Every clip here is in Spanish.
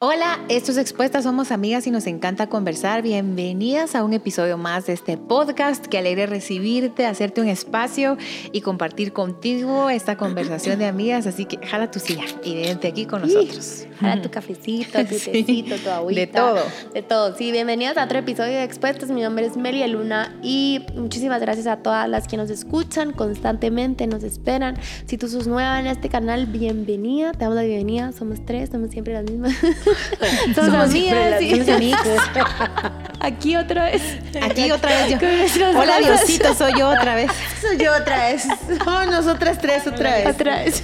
Hola, estos Expuestas somos amigas y nos encanta conversar. Bienvenidas a un episodio más de este podcast. Que alegre recibirte, hacerte un espacio y compartir contigo esta conversación de amigas. Así que jala tu silla y vente aquí con nosotros. Jala tu cafecito, tu tecito, tu agüita. De todo. De todo. Sí, bienvenidas a otro episodio de Expuestas. Mi nombre es Melia Luna y muchísimas gracias a todas las que nos escuchan constantemente, nos esperan. Si tú sos nueva en este canal, bienvenida. Te damos la bienvenida. Somos tres, somos siempre las mismas. somos, amigas. y- Somos amigos. Aquí otra vez. Aquí otra vez yo. Hola. Diosito, soy yo otra vez. Soy yo otra vez. Somos nosotras tres otra vez. Otra vez.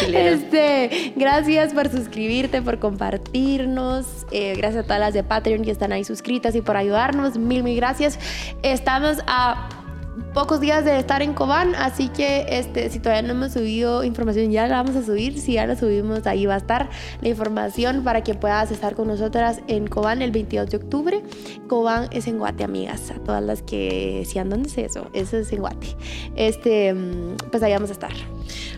Qué. Este, gracias por suscribirte, por compartirnos. eh, gracias a todas las de Patreon que están ahí suscritas y por ayudarnos. Mil, mil gracias. Estamos a pocos días de estar en Cobán, así que este, si todavía no hemos subido información, ya la vamos a subir. Si ya la subimos, ahí va a estar la información para que puedas estar con nosotras en Cobán el 22 de octubre. Cobán es en Guate, amigas. A todas las que decían, ¿dónde es eso? Eso es en Guate. Este, mm, pues ahí vamos a estar.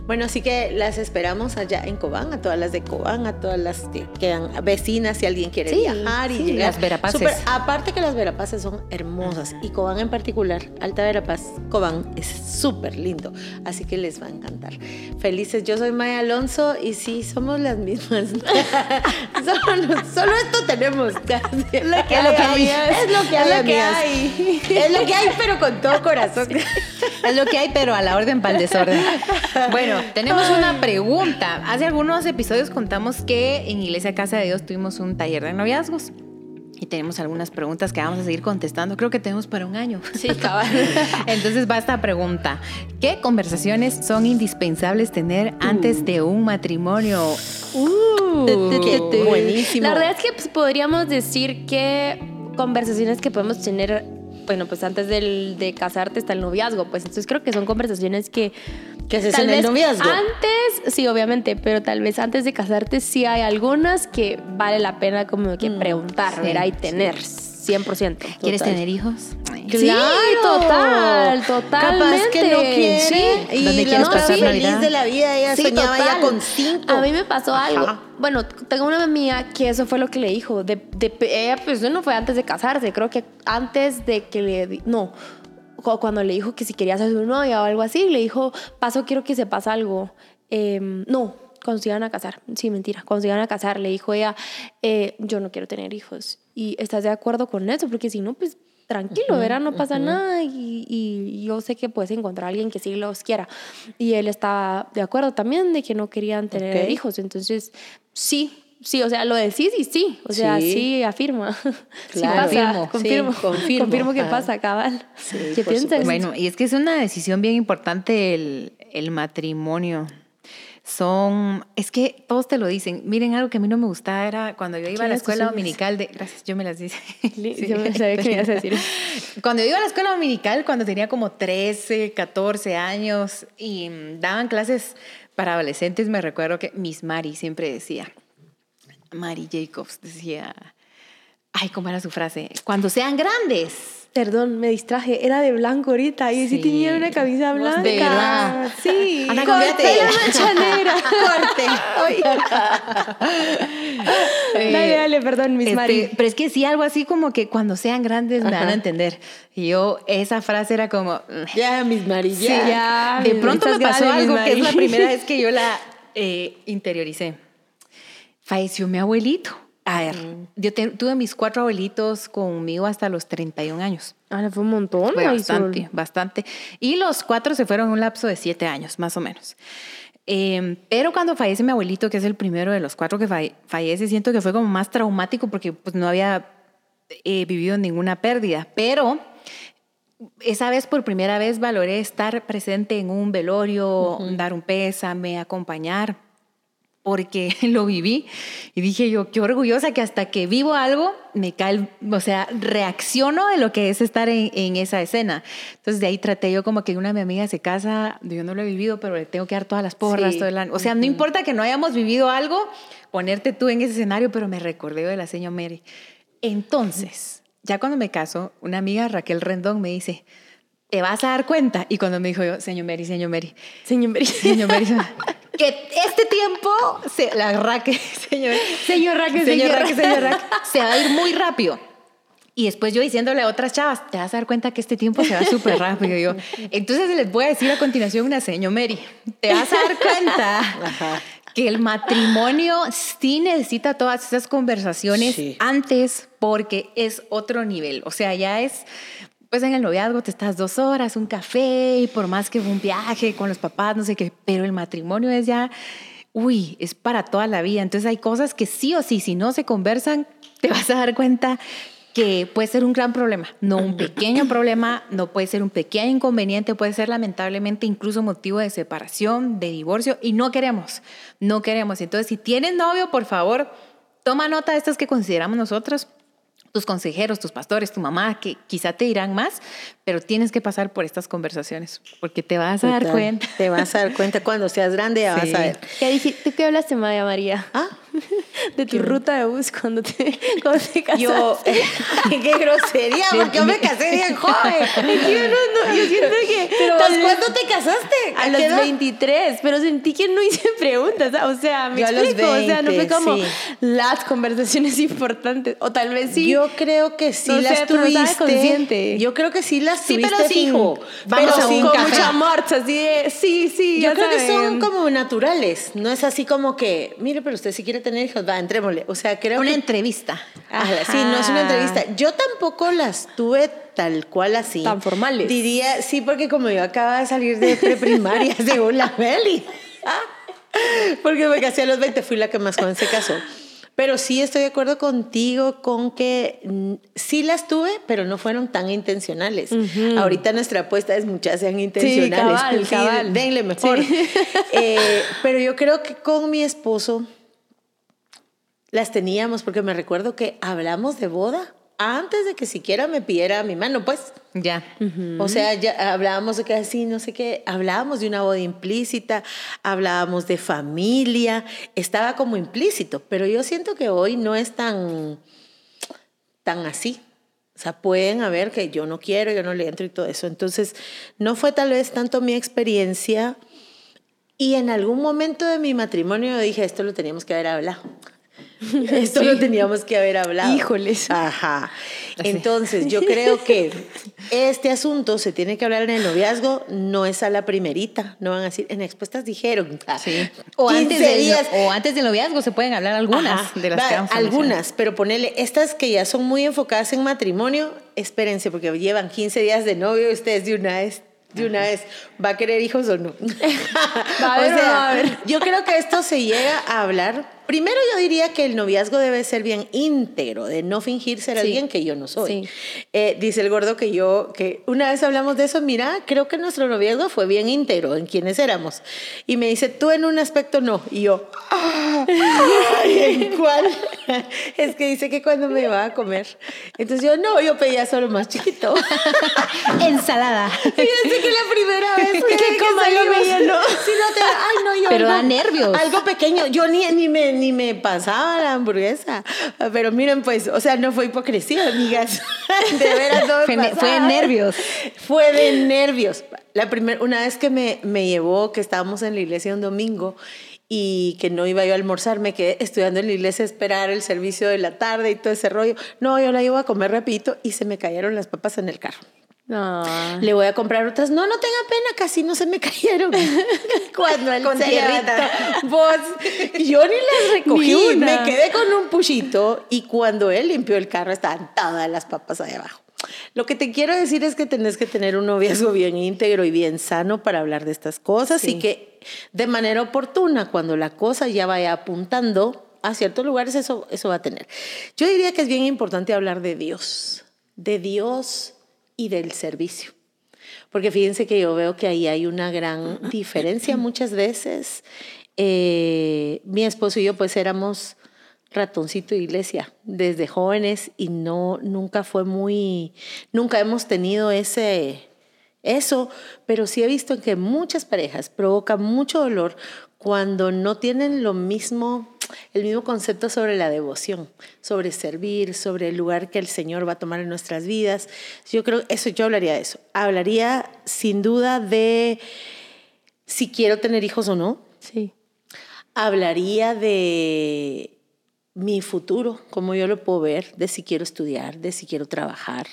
Bueno, así que las esperamos allá en Cobán, a todas las de Cobán, a todas las que quedan vecinas si alguien quiere Sí, viajar y sí, llegar. las Verapaces. Súper- aparte que las Verapaces son hermosas y Cobán en particular, Alta Verapaz, Cobán es súper lindo, así que les va a encantar. Felices, yo soy Maya Alonso y sí, somos las mismas. solo, solo esto tenemos casi. Es lo que Es lo que hay, es lo que hay. Es lo que hay, pero con todo corazón. Es lo que hay, pero a la orden para el desorden. Bueno, tenemos una pregunta. Hace algunos episodios contamos que en Iglesia Casa de Dios tuvimos un taller de noviazgos. Y tenemos algunas preguntas que vamos a seguir contestando. Creo que tenemos para un año. Sí, cabal. Entonces va esta pregunta. ¿Qué conversaciones son indispensables tener antes de un matrimonio? Uh, Buenísimo. La verdad es que pues, podríamos decir que conversaciones que podemos tener, bueno, pues antes del, de casarte está el noviazgo, pues entonces creo que son conversaciones que... ¿Qué haces tal en el vez noviazgo? Antes, sí, obviamente, pero tal vez antes de casarte sí hay algunas que vale la pena como que preguntar, sí, ¿verdad? Y sí. tener 100%. ¿Quieres Total. tener hijos? Sí, total, totalmente. Capaz que no quiere. Sí. Y ¿Dónde la quieres otra pasar feliz Navidad? de la vida, ella Sí, soñaba ya total. con cinco. A mí me pasó Ajá. algo. Bueno, tengo una amiga que eso fue lo que le dijo. De, de- ella, pues, no fue antes de casarse. Creo que antes de que le. di- No. Cu- Cuando le dijo que si quería ser su novia o algo así, le dijo, paso, quiero que sepas algo. Em, no, cuando se iban a casar. Sí, mentira. Cuando se iban a casar, le dijo ella, eh, yo no quiero tener hijos. ¿Y estás de acuerdo con eso? Porque si no, pues tranquilo, ¿verdad? No pasa nada y, y yo sé que puedes encontrar a alguien que sí los quiera. Y él estaba de acuerdo también de que no querían tener Ok. hijos. Entonces, sí, sí, o sea, lo decís y sí. O sea, Sí. sí, afirma. sí pasa. Confirmo, Confirmo, sí, confirmo. confirmo que Ah. pasa, cabal. Sí, ¿Qué piensas? Bueno, y es que es una decisión bien importante el, el matrimonio. Son, es que todos te lo dicen. Miren, algo que a mí no me gustaba era cuando yo iba a la ¿Quiénes tus escuela dominical de... Gracias, yo me las. Li- Sí. Yo me sabía que me ibas a decir. Cuando iba a la escuela dominical, cuando tenía como 13, 14 años y mm, daban clases para adolescentes, me recuerdo que Miss Mari siempre decía, Mari Jacobs decía, ay, ¿cómo era su frase? Cuando sean grandes. Perdón, me distraje. Era de blanco ahorita. Y sí, Sí. tenía una camisa De blanca. verdad. Sí. Corté cámbiate. la mancha negra. Eh, dale, dale, perdón, mis Este, Mari. pero es que sí, algo así como que cuando sean grandes me van a Ajá. entender. Y yo, esa frase era como... Ya, mis Mari, Sí, ya. ya, De pronto me pasó algo que es la primera vez que yo la eh, interioricé. Falleció mi abuelito. A ver, yo te- tuve mis cuatro abuelitos conmigo hasta los 31 años. Ah, fue un montón. Fue bastante, bastante. Y los cuatro se fueron en un lapso de siete años, más o menos. Eh, pero cuando fallece mi abuelito, que es el primero de los cuatro que falle- fallece, siento que fue como más traumático porque pues, no había eh, vivido ninguna pérdida. Pero esa vez, por primera vez, valoré estar presente en un velorio, dar un pésame, acompañar porque lo viví y dije yo, qué orgullosa que hasta que vivo algo, me cae, o sea, reacciono de lo que es estar en, en esa escena. Entonces de ahí traté yo como que una de mis amigas se casa, yo no lo he vivido, pero le tengo que dar todas las porras, Sí. todo el año. O sea, no importa que no hayamos vivido algo, ponerte tú en ese escenario, pero me recordé de la señora Mary. Entonces, ya cuando me caso, una amiga, Raquel Rendón, me dice, te vas a dar cuenta. Y cuando me dijo yo, señor Mary, señor Mary, Señor Mary. señor Mary, que este tiempo, se, la raque, señor, Señor Raque, señor Raque, señor Raque, se va a ir muy rápido. Y después yo diciéndole a otras chavas, te vas a dar cuenta que este tiempo se va súper rápido. Y yo, entonces les voy a decir a continuación una señor Mary, te vas a dar cuenta que el matrimonio sí necesita todas esas conversaciones Sí. antes porque es otro nivel. O sea, ya es, pues en el noviazgo te estás dos horas, un café, y por más que un viaje con los papás, no sé qué, pero el matrimonio es ya, uy, es para toda la vida. Entonces hay cosas que sí o sí, si no se conversan, te vas a dar cuenta que puede ser un gran problema, no un pequeño problema, no puede ser un pequeño inconveniente, puede ser lamentablemente incluso motivo de separación, de divorcio, y no queremos, no queremos. Entonces, si tienes novio, por favor, toma nota de estas que consideramos nosotros, tus consejeros, tus pastores, tu mamá, que quizá te dirán más, pero tienes que pasar por estas conversaciones, porque te vas a dar cuenta. Te vas a dar cuenta cuando seas grande, ya Sí. vas a ver. ¿Qué dijiste? ¿Tú qué hablaste, Maya María? Ah, De tu ruta de bus cuando te, cuando te casaste. yo, qué grosería, porque yo me casé bien joven. Yo, no, no, yo siento que... Pero ¿cuándo te casaste? A los edad? 23, pero sentí que no hice preguntas, o sea, me Yo explico, o sea, no fue 20, como sí. las conversaciones importantes, o tal vez sí. Yo creo que sí No las tuviste. consciente. Yo creo que sí las Sí, tuviste pero fijo. vamos pero a un con café. mucha marcha, así de, sí, sí, Yo creo que son como naturales. No es así como que, mire, pero usted si quiere tener hijos, va, entrémosle. O sea, creo Una que entrevista. Ajá, sí, no es una entrevista. Yo tampoco las tuve tal cual así. Tan formales. Diría, sí, porque como yo acababa de salir de preprimaria, según la Meli. porque me casé a los 20, fui la que más joven se casó. Pero sí estoy de acuerdo contigo con que mm, sí las tuve, pero no fueron tan intencionales. Ahorita nuestra apuesta es muchas sean intencionales. cabal, pues sí, cabal. denle mejor. Sí. Eh, pero yo creo que con mi esposo las teníamos porque me recuerdo que hablamos de boda antes de que siquiera me pidiera mi mano, pues. Ya. O sea, ya hablábamos de que así, no sé qué, hablábamos de una boda implícita, hablábamos de familia, estaba como implícito, pero yo siento que hoy no es tan, tan así. O sea, pueden haber que yo no quiero, yo no le entro y todo eso. Entonces, no fue tal vez tanto mi experiencia. Y en algún momento de mi matrimonio yo dije, esto lo teníamos que haber hablado. Esto lo teníamos que haber hablado. Híjoles. Ajá. Entonces, yo creo que este asunto se tiene que hablar en el noviazgo, no es a la primerita. No van a decir, en expuestas dijeron. Sí. O 15 antes, del, o antes del noviazgo se pueden hablar algunas Ajá. de las Va, que. Algunas, pero ponerle estas que ya son muy enfocadas en matrimonio, espérense, porque llevan 15 días de novio y ustedes de una vez. De una vez, ¿va a querer hijos o no? ¿Va a haber o no va a haber? yo creo que esto se llega a hablar. Primero, yo diría que el noviazgo debe ser bien íntegro, de no fingir ser Sí. alguien que yo no soy. Sí. Eh, dice el gordo que yo, que una vez hablamos de eso, mira, creo que nuestro noviazgo fue bien íntegro en quienes éramos. Y me dice, tú en un aspecto no. Y yo, "Ay, ¿en cuál? es que dice que cuando me va a comer. Entonces yo, no, yo pedía solo más chiquito. Ensalada. Fíjense que la primera vez que, Que coma, yo si no te, ay no, yo Pero algo- da nervios. Algo pequeño, yo ni, ni me ni me pasaba la hamburguesa, pero miren pues, o sea, no fue hipocresía, amigas, de veras no Fue pasaba. fue de nervios. Fue de nervios. La primera, una vez que me, me llevó, que estábamos en la iglesia un domingo y que no iba yo a almorzar, me quedé estudiando en la iglesia a esperar el servicio de la tarde y todo ese rollo. No, yo la llevo a comer rapidito y se me cayeron las papas en el carro. No. Le voy a comprar otras. No, no tenga pena, casi no se me cayeron. Cuando él Con levantó, Vos, yo ni las recogí, Ni me quedé con un puchito y cuando él limpió el carro estaban todas las papas ahí abajo. Lo que te quiero decir es que tenés que tener un noviazgo bien íntegro y bien sano para hablar de estas cosas Sí. y que de manera oportuna, cuando la cosa ya vaya apuntando a ciertos lugares, eso, eso va a tener. Yo diría que es bien importante hablar de Dios, de Dios y del servicio. Porque fíjense que yo veo que ahí hay una gran diferencia muchas veces. Eh, mi esposo y yo pues éramos ratoncito de iglesia desde jóvenes y no nunca fue muy nunca hemos tenido ese eso, pero sí he visto que muchas parejas provoca mucho dolor cuando no tienen lo mismo el mismo concepto sobre la devoción, sobre servir, sobre el lugar que el Señor va a tomar en nuestras vidas. Yo creo eso yo hablaría de eso. Hablaría sin duda de si quiero tener hijos o no, Sí. hablaría de mi futuro, como yo lo puedo ver, de si quiero estudiar, de si quiero trabajar,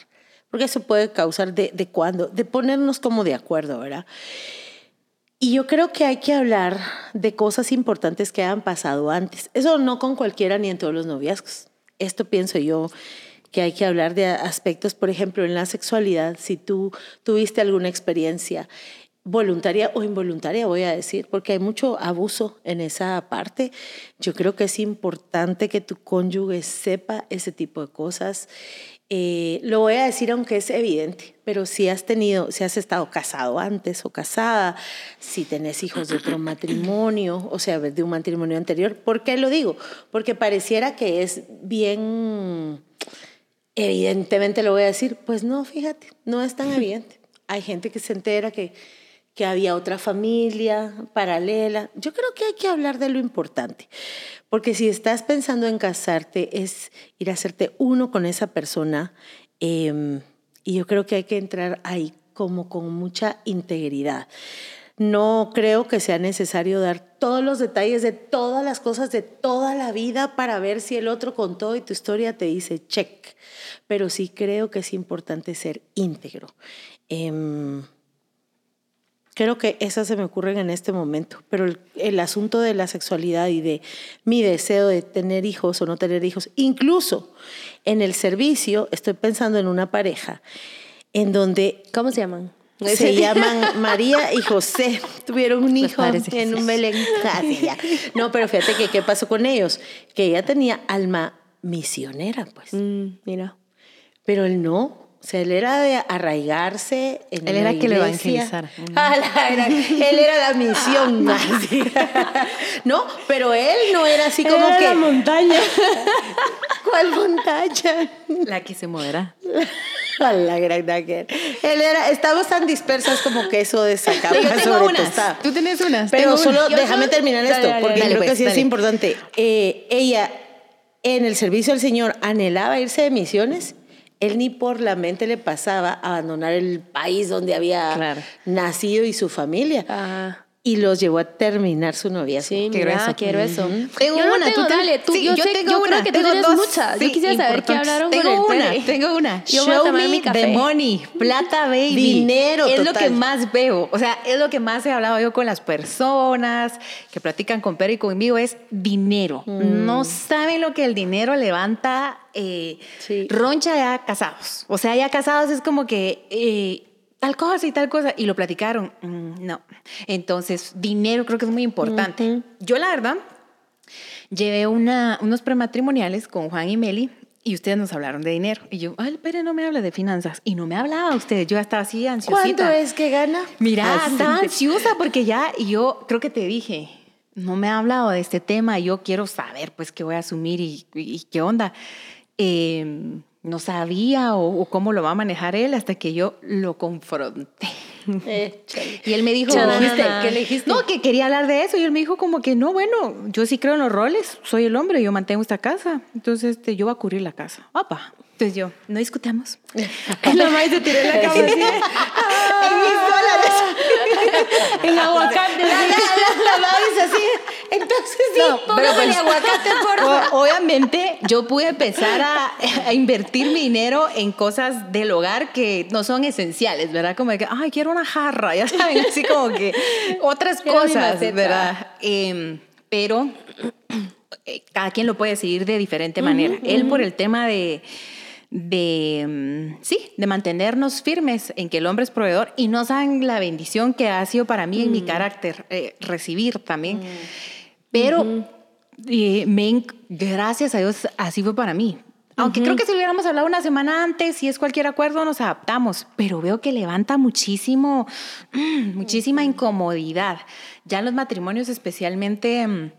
porque eso puede causar de, de cuándo, de ponernos como de acuerdo, ¿verdad? Y yo creo que hay que hablar de cosas importantes que han pasado antes. Eso no con cualquiera ni en todos los noviazgos. Esto pienso yo que hay que hablar de aspectos, por ejemplo, en la sexualidad, si tú tuviste alguna experiencia voluntaria o involuntaria, voy a decir, porque hay mucho abuso en esa parte. Yo creo que es importante que tu cónyuge sepa ese tipo de cosas eh, lo voy a decir aunque es evidente, pero si has tenido, si has estado casado antes o casada, si tenés hijos de otro matrimonio, o sea, de un matrimonio anterior, ¿por qué lo digo? Porque pareciera que es bien, evidentemente lo voy a decir, pues no, fíjate, no es tan evidente. Hay gente que se entera que, que había otra familia paralela. Yo creo que hay que hablar de lo importante. Porque si estás pensando en casarte, es ir a hacerte uno con esa persona. Em, y yo creo que hay que entrar ahí como con mucha integridad. No creo que sea necesario dar todos los detalles de todas las cosas de toda la vida para ver si el otro con todo y tu historia te dice check. Pero sí creo que es importante ser íntegro. Em, Creo que esas se me ocurren en este momento, pero el, asunto de la sexualidad y de mi deseo de tener hijos o no tener hijos, incluso en el servicio, estoy pensando en una pareja en donde... ¿Cómo se llaman? Se llaman María y José. Tuvieron un hijo en un Belén. No, pero fíjate que qué pasó con ellos. Que ella tenía alma misionera, pues. Mm, mira. Pero él no. O sea, él era de arraigarse en Él era que lo evangelizara. era, él era la misión. no, pero él no era así como era que... la montaña. ¿Cuál montaña? La que se modera. la gran Él era, estamos tan dispersas como que eso de sacar Yo tengo unas. Tú tienes unas. Pero Tengo solo déjame terminar Dale, esto, dale, porque dale, creo que pues, sí es importante. Eh, ella, en el servicio al Señor, anhelaba irse de misiones. Él ni por la mente le pasaba abandonar el país donde había Claro. nacido y su familia. Ah, Y los llevó a terminar su noviazgo. sí, Qué mira, grueso. quiero eso. Tengo yo no una, tengo, tú dale, tú, Sí, yo, yo sé- tengo yo creo una, que tú tengo tienes dos, muchas. sí, yo quisiera saber qué hablaron tengo con una. Tengo una. Yo voy a Show tomar me mi café. the money, plata baby. Dinero Es lo que más veo. O sea, es lo que más he hablado yo con las personas que platican con Pedro y conmigo, es dinero. Mm. No saben lo que el dinero levanta eh, Sí. roncha ya casados. O sea, ya casados es como que... eh, tal cosa y tal cosa, y lo platicaron. Mm, no. Entonces, dinero creo que es muy importante. Yo, la verdad, llevé una, unos prematrimoniales con Juan y Meli y ustedes nos hablaron de dinero. Y yo, ay, pero no me habla de finanzas. Y no me hablaba usted. Yo estaba así ansiosita. ¿Cuánto es que gana? Mira, Bastante. estaba ansiosa porque ya, y yo creo que te dije, no me ha hablado de este tema, yo quiero saber pues qué voy a asumir y, y qué onda. Eh, no sabía o, o cómo lo va a manejar él hasta que yo lo confronté. Eh. Y él me dijo. ¿Qué le dijiste? No, que quería hablar de eso. Y él me dijo como que no, bueno, yo sí creo en los roles, soy el hombre, yo mantengo esta casa. Entonces este, yo voy a cubrir la casa. Opa. Entonces yo, no discutamos. La madre se tiró en la cama así. En mis dólares. En aguacate. La, la, la, la dice así. Entonces sí, No, pero pues, aguacate, por obviamente yo pude empezar a, a invertir mi dinero en cosas del hogar que no son esenciales, ¿verdad? Como de que, ay, quiero una jarra, ya saben, así como que otras Quiero cosas. ¿verdad? Em, pero eh, cada quien lo puede decidir de diferente manera. Él por el tema de de mm, sí, de mantenernos firmes en que el hombre es proveedor y no saben la bendición que ha sido para mí en mi carácter eh, recibir también. Pero eh, me en- gracias a Dios así fue para mí. Aunque creo que si hubiéramos hablado una semana antes, si es cualquier acuerdo, nos adaptamos. Pero veo que levanta muchísimo, mm, muchísima incomodidad. Ya en los matrimonios, especialmente mm,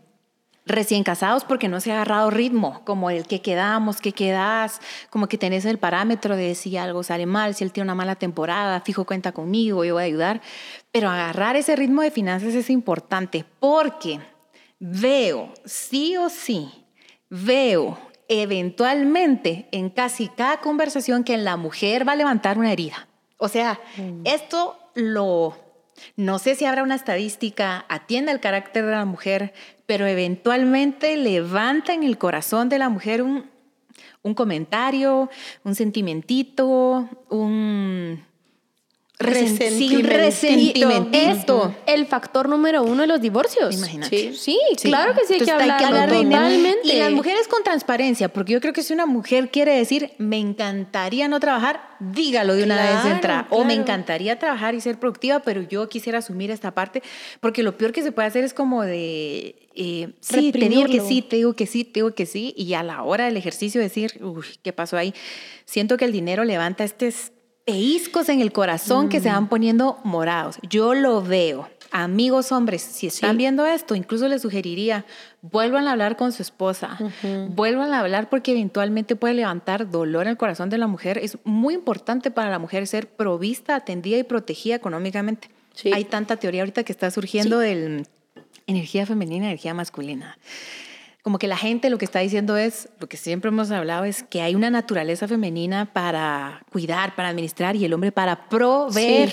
recién casados, porque no se ha agarrado ritmo, como el que quedamos, que quedas, como que tenés el parámetro de si algo sale mal, si él tiene una mala temporada, fijo cuenta conmigo, yo voy a ayudar. Pero agarrar ese ritmo de finanzas es importante porque veo, sí o sí, veo eventualmente en casi cada conversación que la mujer va a levantar una herida. O sea, esto lo, no sé si habrá una estadística, atienda el carácter de la mujer, pero eventualmente levanta en el corazón de la mujer un, un comentario, un sentimentito, un resentimiento. Es el factor número uno de los divorcios. Imagínate. Sí, claro que sí hay que hablar, totalmente. Y las mujeres con transparencia, porque yo creo que si una mujer quiere decir, me encantaría no trabajar, dígalo de una vez de entrada. O me encantaría trabajar y ser productiva, pero yo quisiera asumir esta parte, porque lo peor que se puede hacer es como de... Eh, sí, te digo que sí, te digo que sí, te digo que sí, y a la hora del ejercicio decir, uy, ¿qué pasó ahí? Siento que el dinero levanta este peiscos en el corazón que se van poniendo morados. Yo lo veo. Amigos hombres, si están viendo esto, incluso les sugeriría, vuelvan a hablar con su esposa, vuelvan a hablar porque eventualmente puede levantar dolor en el corazón de la mujer. Es muy importante para la mujer ser provista, atendida y protegida económicamente. Hay tanta teoría ahorita que está surgiendo del energía femenina, energía masculina como que la gente lo que está diciendo es, lo que siempre hemos hablado es que hay una naturaleza femenina para cuidar, para administrar y el hombre para proveer.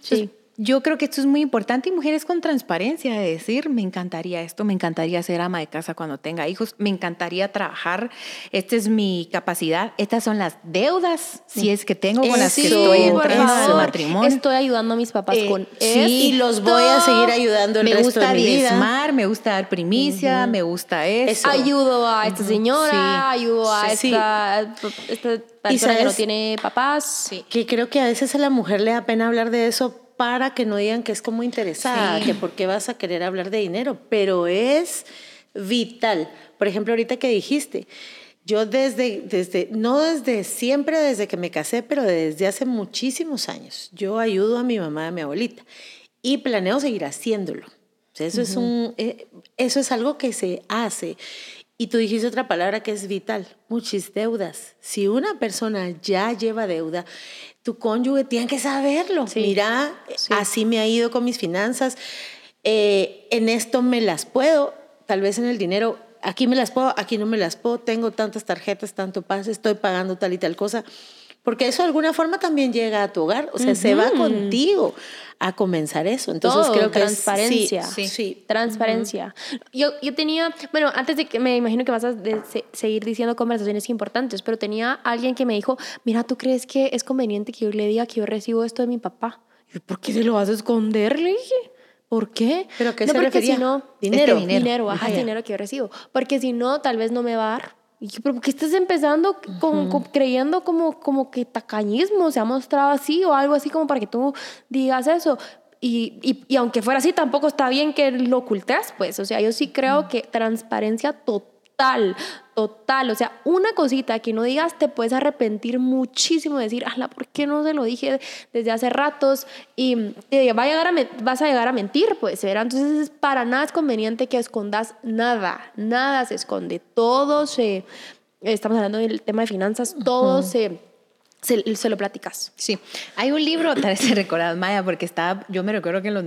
sí. Yo creo que esto es muy importante y mujeres con transparencia de decir, me encantaría esto, me encantaría ser ama de casa cuando tenga hijos, me encantaría trabajar, esta es mi capacidad, estas son las deudas, si es que tengo con las que estoy entrando al matrimonio. Estoy ayudando a mis papás eh, con sí, y los voy a seguir ayudando el me resto gusta de mi diezmar, me gusta dar primicia, me gusta eso. Ayudo a esta señora, ayudo a esta, esta persona que no tiene papás. Que creo que a veces a la mujer le da pena hablar de eso para que no digan que es como interesada, que por qué vas a querer hablar de dinero, pero es vital. Por ejemplo, ahorita que dijiste, yo desde, desde, no desde siempre, desde que me casé, pero desde hace muchísimos años, yo ayudo a mi mamá y a mi abuelita y planeo seguir haciéndolo. Eso, es un, eh, eso es algo que se hace. Y tú dijiste otra palabra que es vital, muchas deudas. Si una persona ya lleva deuda, tu cónyuge tiene que saberlo. Mira, así me ha ido con mis finanzas, eh, en esto me las puedo, tal vez en el dinero, aquí me las puedo, aquí no me las puedo, tengo tantas tarjetas, tanto pase, estoy pagando tal y tal cosa. Porque eso de alguna forma también llega a tu hogar, o sea, se va contigo a comenzar eso. Entonces creo que transparencia. sí, sí, Transparencia. yo, yo tenía, bueno, antes de que me imagino que vas a seguir diciendo conversaciones importantes, pero tenía alguien que me dijo, mira, ¿tú crees que es conveniente que yo le diga que yo recibo esto de mi papá? Y ¿por qué se lo vas a esconder? Le dije. ¿Por qué? ¿Pero qué no, se porque si no, dinero. dinero, dinero, ajá, dinero que yo recibo. Porque si no, tal vez no me va a dar y yo, pero ¿por qué estás empezando con, creyendo como, como que tacañismo se ha mostrado así o algo así como para que tú digas eso? Y, y, y aunque fuera así, tampoco está bien que lo ocultes, pues. O sea, yo sí creo que transparencia total total, total. O sea, una cosita que no digas te puedes arrepentir muchísimo de decir, ala, ¿por qué no se lo dije desde hace ratos? Y va a llegar a, vas a llegar a mentir, pues, ¿verdad? Entonces, para nada es conveniente que escondas nada, nada se esconde. Todo se, estamos hablando del tema de finanzas, todo se se, lo platicas. Sí, hay un libro, tal vez se recordás, Maya, porque estaba, yo me recuerdo que en los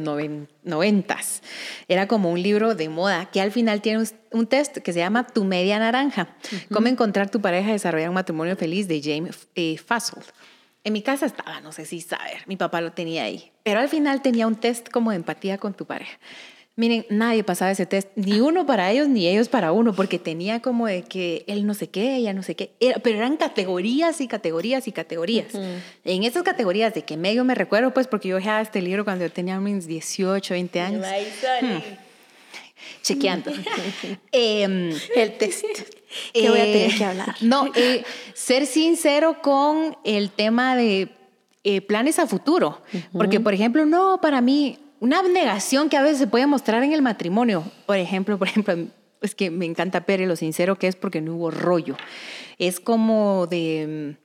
noventas era como un libro de moda que al final tiene un, test que se llama Tu media naranja, cómo encontrar tu pareja y desarrollar un matrimonio feliz de James eh, Fassel. En mi casa estaba, no sé si saber, mi papá lo tenía ahí, pero al final tenía un test como de empatía con tu pareja. Miren, nadie pasaba ese test, ni uno para ellos, ni ellos para uno, porque tenía como de que él no sé qué, ella no sé qué, pero eran categorías y categorías y categorías. En esas categorías de que medio me recuerdo, pues porque yo dejaba este libro cuando yo tenía mis 18, 20 años. Hmm. Chequeando. Em, el test. que voy a tener que hablar. No, eh, ser sincero con el tema de eh, planes a futuro. Porque, por ejemplo, no, para mí, una abnegación que a veces se puede mostrar en el matrimonio. Por ejemplo, por ejemplo, es que me encanta Pere lo sincero que es porque no hubo rollo. Es como de...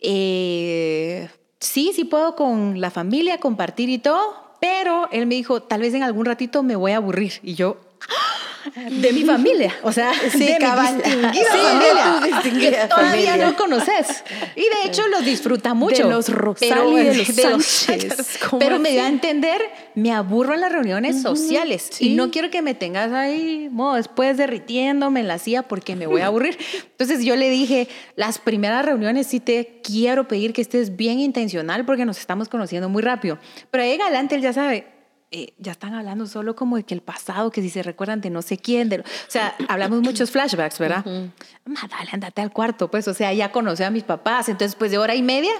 Eh, sí, sí puedo con la familia compartir y todo, pero él me dijo, tal vez en algún ratito me voy a aburrir. Y yo, de mi familia, o sea, sí, de cabal. mi distinguida que todavía familia. no conoces. Y de hecho los disfruta mucho. De los Rosal y de los Sánchez. ¿Cómo Pero me dio a entender, me aburro en las reuniones sociales y sí. no quiero que me tengas ahí, mo, después derritiéndome en la silla porque me voy a aburrir. Entonces yo le dije, las primeras reuniones sí te quiero pedir que estés bien intencional porque nos estamos conociendo muy rápido. Pero ahí en adelante él ya sabe, eh, ya están hablando solo como de que el pasado, que si se recuerdan de no sé quién, de, o sea, hablamos muchos flashbacks, ¿verdad? Ma, dale, andate al cuarto, pues, o sea, ya conocí a mis papás, entonces, pues, de hora y media,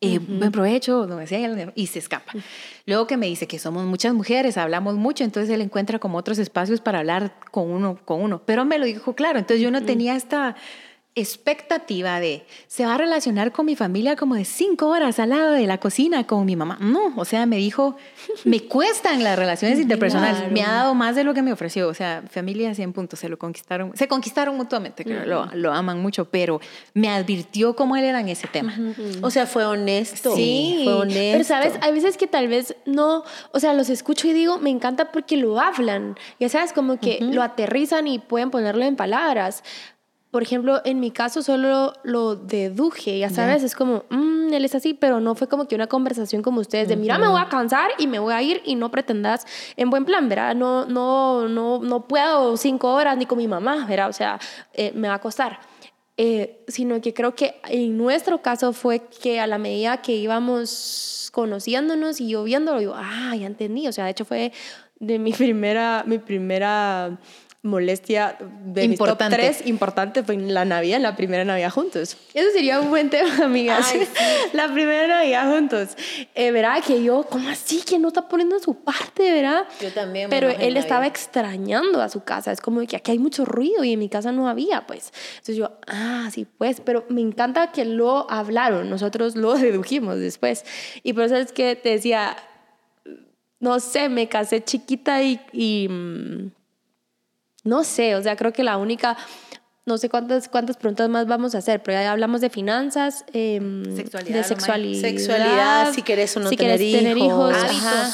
eh, buen provecho, no me decía, y se escapa. Luego que me dice que somos muchas mujeres, hablamos mucho, entonces él encuentra como otros espacios para hablar con uno, con uno, pero me lo dijo claro, entonces yo no tenía esta expectativa de se va a relacionar con mi familia como de cinco horas al lado de la cocina con mi mamá. No, o sea, me dijo, me cuestan las relaciones interpersonales. Claro. Me ha dado más de lo que me ofreció. O sea, familia 100 puntos, se lo conquistaron, se conquistaron mutuamente, creo, lo, lo aman mucho, pero me advirtió cómo él era en ese tema. O sea, fue honesto. Sí, fue honesto. pero sabes, hay veces que tal vez no, o sea, los escucho y digo, me encanta porque lo hablan, ya sabes, como que lo aterrizan y pueden ponerlo en palabras. Por ejemplo, en mi caso solo lo deduje, ya sabes, es como, "Mm, él es así, pero no fue como que una conversación como ustedes de, mira, me voy a cansar y me voy a ir y no pretendas en buen plan, ¿verdad? No, no, no, no puedo cinco horas ni con mi mamá, ¿verdad? O sea, eh, me va a costar. Eh, sino que creo que en nuestro caso fue que a la medida que íbamos conociéndonos y yo viéndolo, yo, ah, ya entendí, o sea, de hecho fue de mi primera, mi primera molestia de Importante. mis top tres importante fue en la Navidad, la primera Navidad juntos. Eso sería un buen tema, amigas. Ay, La primera Navidad juntos. Eh, ¿Verdad? Que yo, ¿cómo así? Que no está poniendo su parte, ¿verdad? Yo también Pero él estaba extrañando a su casa. Es como que aquí hay mucho ruido y en mi casa no había, pues. Entonces yo, ah, sí, pues. Pero me encanta que lo hablaron. Nosotros lo dedujimos después. Y por eso es que te decía, no sé, me casé chiquita y, y, mm, no sé, o sea, creo que la única, no sé cuántas, cuántas preguntas más vamos a hacer, pero ya hablamos de finanzas, em, Sexualidad, de sexualidad, Sexualidad, si querés o no si tener querés tener hijos. hijos, Hábitos. ajá.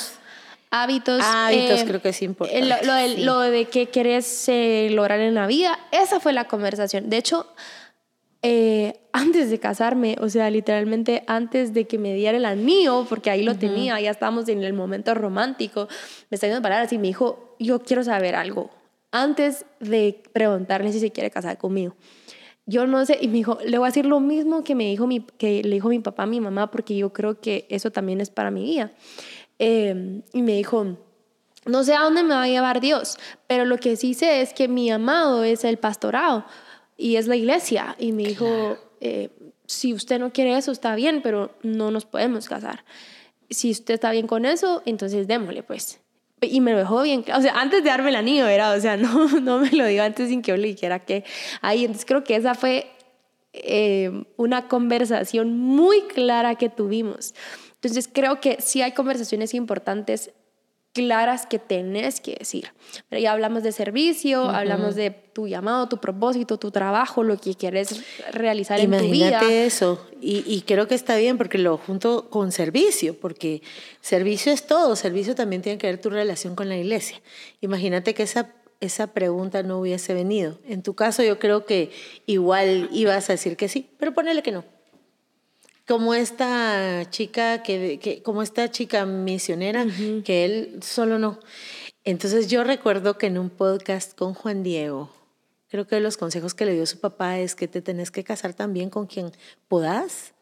hábitos, Hábitos eh, creo que es importante. Lo, lo del- Sí. lo de qué querés eh, lograr en la vida, esa fue la conversación. De hecho, eh, antes de casarme, o sea, literalmente antes de que me diera el anillo, porque ahí lo tenía, ya estábamos en el momento romántico, me está diciendo palabras y me dijo, yo quiero saber algo, antes de preguntarle si se quiere casar conmigo. Yo no sé, y me dijo, le voy a decir lo mismo que me dijo mi, que le dijo mi papá a mi mamá, porque yo creo que eso también es para mi guía. Eh, y me dijo, no sé a dónde me va a llevar Dios, pero lo que sí sé es que mi amado es el pastorado y es la iglesia. Y me dijo, eh, si usted no quiere eso, está bien, pero no nos podemos casar. Si usted está bien con eso, entonces démosle, pues. Y me lo dejó bien, claro. o sea, antes de darme el anillo, era, o sea, no, no me lo digo antes sin que yo le dijera que ahí. Entonces creo que esa fue eh, una conversación muy clara que tuvimos. Entonces creo que sí hay conversaciones importantes claras que tenés que decir. Pero ya hablamos de servicio, hablamos de tu llamado, tu propósito, tu trabajo, lo que quieres realizar en tu Imagínate vida. eso. Y, y creo que está bien porque lo junto con servicio, porque servicio es todo. Servicio también tiene que ver tu relación con la iglesia. Imagínate que esa, esa pregunta no hubiese venido. En tu caso, yo creo que igual ibas a decir que sí, pero ponele que no. Como esta chica, que, que, como esta chica misionera, que él solo no. Entonces yo recuerdo que en un podcast con Juan Diego, creo que los consejos que le dio su papá es que te tenés que casar también con quien podás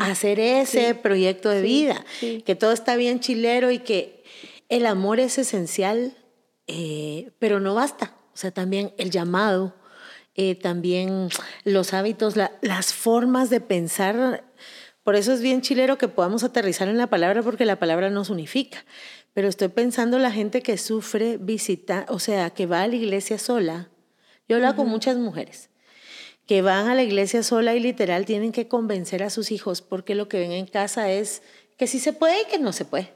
hacer ese proyecto de vida, sí. que todo está bien chilero y que el amor es esencial, eh, pero no basta. O sea, también el llamado, eh, también los hábitos, la, las formas de pensar. Por eso es bien chilero que podamos aterrizar en la palabra porque la palabra nos unifica. Pero estoy pensando la gente que sufre visita, o sea, que va a la iglesia sola. Yo hablo con muchas mujeres que van a la iglesia sola y literal tienen que convencer a sus hijos porque lo que ven en casa es que sí se puede y que no se puede.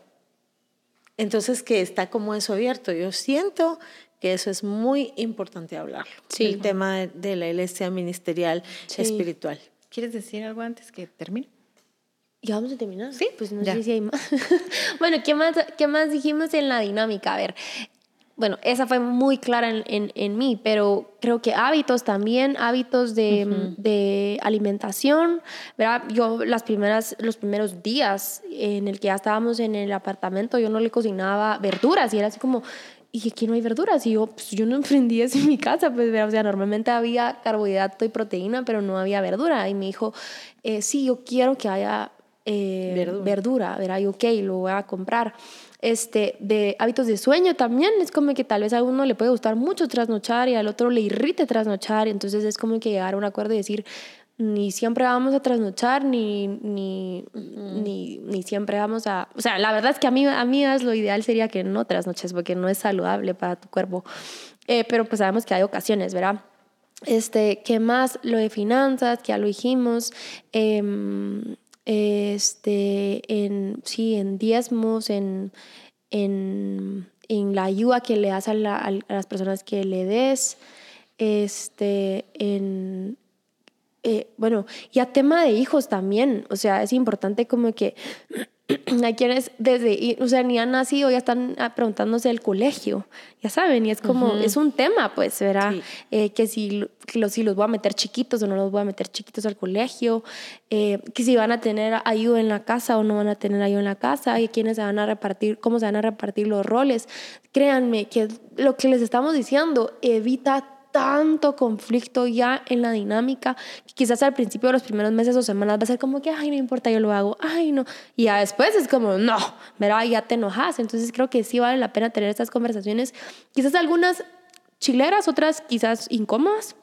Entonces que está como eso abierto. Yo siento que eso es muy importante hablarlo. Sí. El tema de, de la iglesia ministerial Sí. espiritual. ¿Quieres decir algo antes que termine? ¿Ya vamos a terminar? Sí, pues no ya. sé si hay más. bueno, ¿qué más, ¿qué más dijimos en la dinámica? A ver, bueno, esa fue muy clara en, en, en mí, pero creo que hábitos también, hábitos de, de, alimentación, ¿verdad? Yo las primeras, los primeros días en el que ya estábamos en el apartamento, yo no le cocinaba verduras y era así como, y aquí no hay verduras. Y yo, pues yo no emprendí eso en mi casa, pues, o sea, normalmente había carbohidrato y proteína, pero no había verdura. Y me dijo, eh, sí, yo quiero que haya eh, verdura. verdura, ¿verdad? Y ok, lo voy a comprar este, de hábitos de sueño también. Es como que tal vez a uno le puede gustar mucho trasnochar y al otro le irrite trasnochar. Entonces es como que llegar a un acuerdo y decir, ni siempre vamos a trasnochar, ni, ni, ni, ni, siempre vamos a... O sea, la verdad es que a mí, a mí es lo ideal sería que no trasnoches porque no es saludable para tu cuerpo. Eh, pero pues sabemos que hay ocasiones, ¿verdad? Este, ¿Qué más? Lo de finanzas, que ya lo dijimos. Eh, este, en, sí, en diezmos, en, en, en la ayuda que le das a, a, las personas que le des, este, en, eh, bueno, y a tema de hijos también, o sea, es importante como que hay quienes desde, o sea, ni han nacido, ya están ah, preguntándose el colegio, ya saben, y es como, es un tema, pues, ¿verdad? Eh, que si, los, si los voy a meter chiquitos o no los voy a meter chiquitos al colegio, eh, que si van a tener ayuda en la casa o no van a tener ayuda en la casa, y quiénes se van a repartir, cómo se van a repartir los roles. Créanme que lo que les estamos diciendo evita tanto conflicto ya en la dinámica que quizás al principio de los primeros meses o semanas va a ser como que, ay, no importa, yo lo hago, ay, no. Y ya después es como, no, ¿verdad? Ya te enojas. Entonces creo que sí vale la pena tener estas conversaciones, quizás algunas chileras, otras quizás incómodas,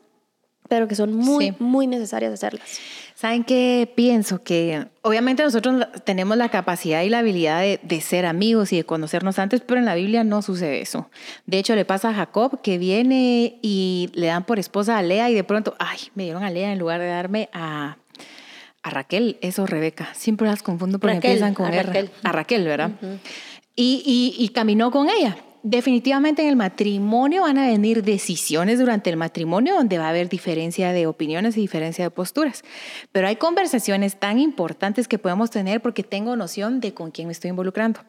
pero que son muy, muy necesarias hacerlas. ¿Saben qué pienso? Que obviamente nosotros tenemos la capacidad y la habilidad de, ser amigos y de conocernos antes, pero en la Biblia no sucede eso. De hecho, le pasa a Jacob que viene y le dan por esposa a Lea y de pronto, ay, me dieron a Lea en lugar de darme a, a Raquel, eso Rebeca. Siempre las confundo porque empiezan con a Raquel. A Raquel, ¿verdad? y, y, y caminó con ella definitivamente en el matrimonio van a venir decisiones durante el matrimonio donde va a haber diferencia de opiniones y diferencia de posturas. Pero hay conversaciones tan importantes que podemos tener porque tengo noción de con quién me estoy involucrando.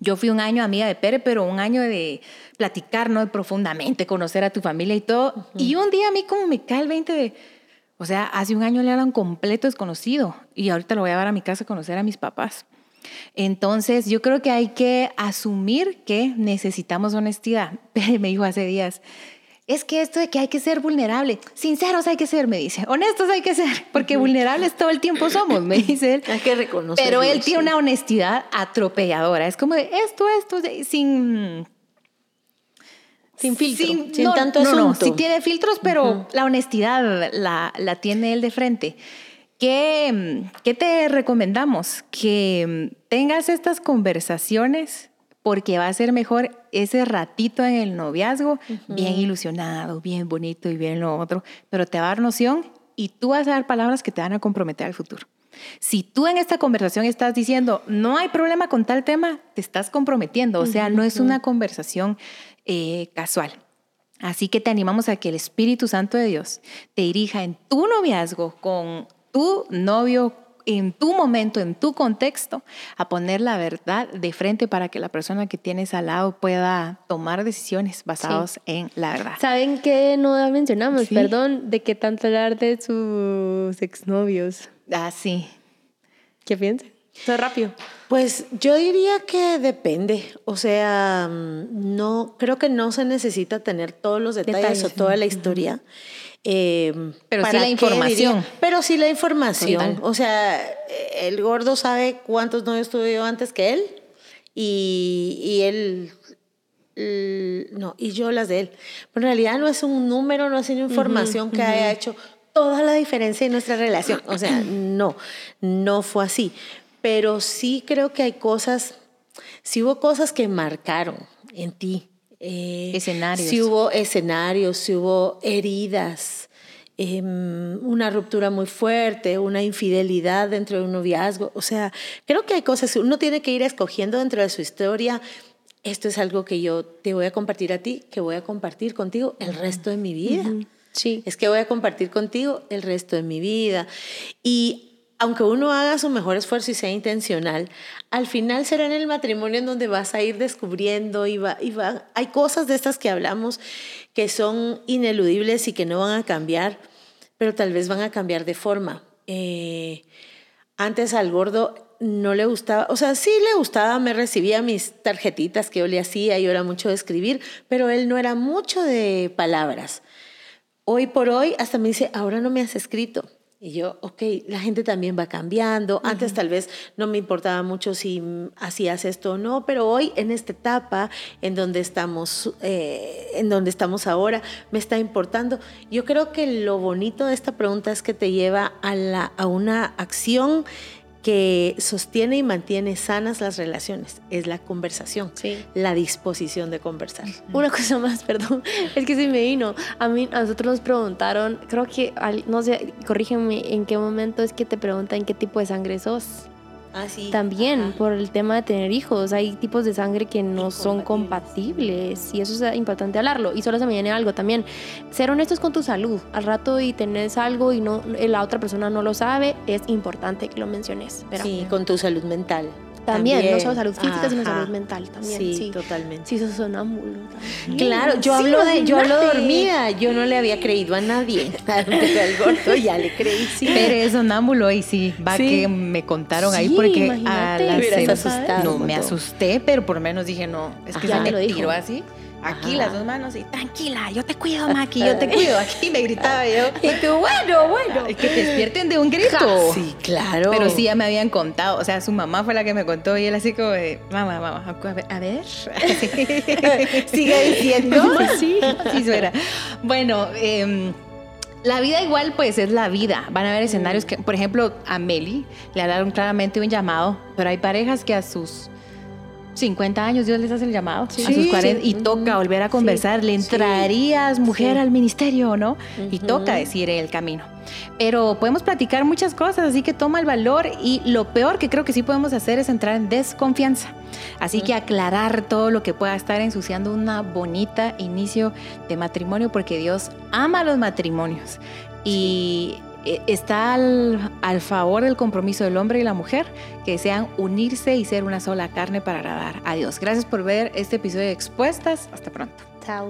Yo fui un año amiga de Pere, pero un año de platicar, ¿no? Profundamente conocer a tu familia y todo. Y un día a mí como me cae el 20 de, o sea, hace un año le un completo desconocido y ahorita lo voy a llevar a mi casa a conocer a mis papás. Entonces, yo creo que hay que asumir que necesitamos honestidad. me dijo hace días, es que esto de que hay que ser vulnerable, sinceros hay que ser, me dice, honestos hay que ser, porque vulnerables todo el tiempo somos, me dice él. Hay que reconocer. Pero él tiene una honestidad atropelladora, es como de esto, esto, sin... Sin filtro, sin, tanto asunto. No, sí tiene filtros, pero la honestidad la, la tiene él de frente. ¿Qué, ¿Qué, te recomendamos? Que tengas estas conversaciones porque va a ser mejor ese ratito en el noviazgo, bien ilusionado, bien bonito y bien lo otro, pero te va a dar noción y tú vas a dar palabras que te van a comprometer al futuro. Si tú en esta conversación estás diciendo, no hay problema con tal tema, te estás comprometiendo, o sea, no es una conversación eh, casual. Así que te animamos a que el Espíritu Santo de Dios te dirija en tu noviazgo con tu novio en tu momento, en tu contexto, a poner la verdad de frente para que la persona que tienes al lado pueda tomar decisiones basadas en la verdad. ¿Saben qué no mencionamos? Perdón, de qué tanto hablar de sus exnovios. Ah, sí. ¿Qué piensan? Todo rápido. Pues yo diría que depende. O sea, no, creo que no se necesita tener todos los detalles, o toda la historia. Eh, pero sí la información. pero sí la información. O sea, el gordo sabe cuántos novios tuve yo antes que él y, y él no, y yo las de él. Pero en realidad no es un número, no es una información que haya hecho toda la diferencia en nuestra relación. O sea, no, no fue así. Pero sí creo que hay cosas, sí hubo cosas que marcaron en ti. Eh, escenarios. Si hubo escenarios, si hubo heridas, em, una ruptura muy fuerte, una infidelidad dentro de un noviazgo. O sea, creo que hay cosas, uno tiene que ir escogiendo dentro de su historia. Esto es algo que yo te voy a compartir a ti, que voy a compartir contigo el resto de mi vida. Sí. Es que voy a compartir contigo el resto de mi vida. Y aunque uno haga su mejor esfuerzo y sea intencional, al final será en el matrimonio en donde vas a ir descubriendo y va, y va. Hay cosas de estas que hablamos que son ineludibles y que no van a cambiar, pero tal vez van a cambiar de forma. Eh, antes al gordo no le gustaba, o sea, sí le gustaba, me recibía mis tarjetitas que yo le hacía, yo era mucho de escribir, pero él no era mucho de palabras. Hoy por hoy hasta me dice, ahora no me has escrito. Y yo, ok, la gente también va cambiando. Antes tal vez no me importaba mucho si hacías esto o no, pero hoy en esta etapa en donde estamos, eh, en donde estamos ahora, me está importando. Yo creo que lo bonito de esta pregunta es que te lleva a, la, a una acción que sostiene y mantiene sanas las relaciones es la conversación, la disposición de conversar. Una cosa más, perdón, es que se me vino. A mí, a nosotros nos preguntaron, creo que, no sé, corrígeme en qué momento es que te preguntan qué tipo de sangre sos. Ah, También por el tema de tener hijos, hay tipos de sangre que no son compatibles y eso es importante hablarlo. Y solo se me viene algo también, ser honestos con tu salud. Al rato y tenés algo y no la otra persona no lo sabe, es importante que lo menciones. Sí, con tu salud mental. También, no solo salud física, sino salud mental también. Sí, totalmente. Sí, sos sonámbulo. Claro, yo hablo de, yo hablo dormida, yo no le había creído a nadie. Pero gordo ya le creí, sí. Pero es sonámbulo y sí, va que me contaron ahí porque a la No, me asusté, pero por lo menos dije, no, es que se me tiró así aquí las dos manos y tranquila, yo te cuido, Maki, yo te cuido. Aquí me gritaba yo. Y tú, bueno, bueno. Es que te despierten de un grito. Sí, claro. Pero sí, ya me habían contado. O sea, su mamá fue la que me contó y él así como de, mamá, mamá, a ver. Sigue diciendo. sí, sí suena. Bueno, eh, la vida igual pues es la vida. Van a haber escenarios que, por ejemplo, a Meli le dado claramente un llamado, pero hay parejas que a sus 50 años Dios les hace el llamado a sus 40 y toca volver a conversar. ¿Le entrarías, mujer, al ministerio o no? Y toca decir el camino. Pero podemos platicar muchas cosas, así que toma el valor y lo peor que creo que sí podemos hacer es entrar en desconfianza. Así que aclarar todo lo que pueda estar ensuciando una bonita inicio de matrimonio porque Dios ama los matrimonios. Y eh, está al, favor del compromiso del hombre y la mujer, que desean unirse y ser una sola carne para agradar a Dios. Gracias por ver este episodio de Expuestas. Hasta pronto. Chao.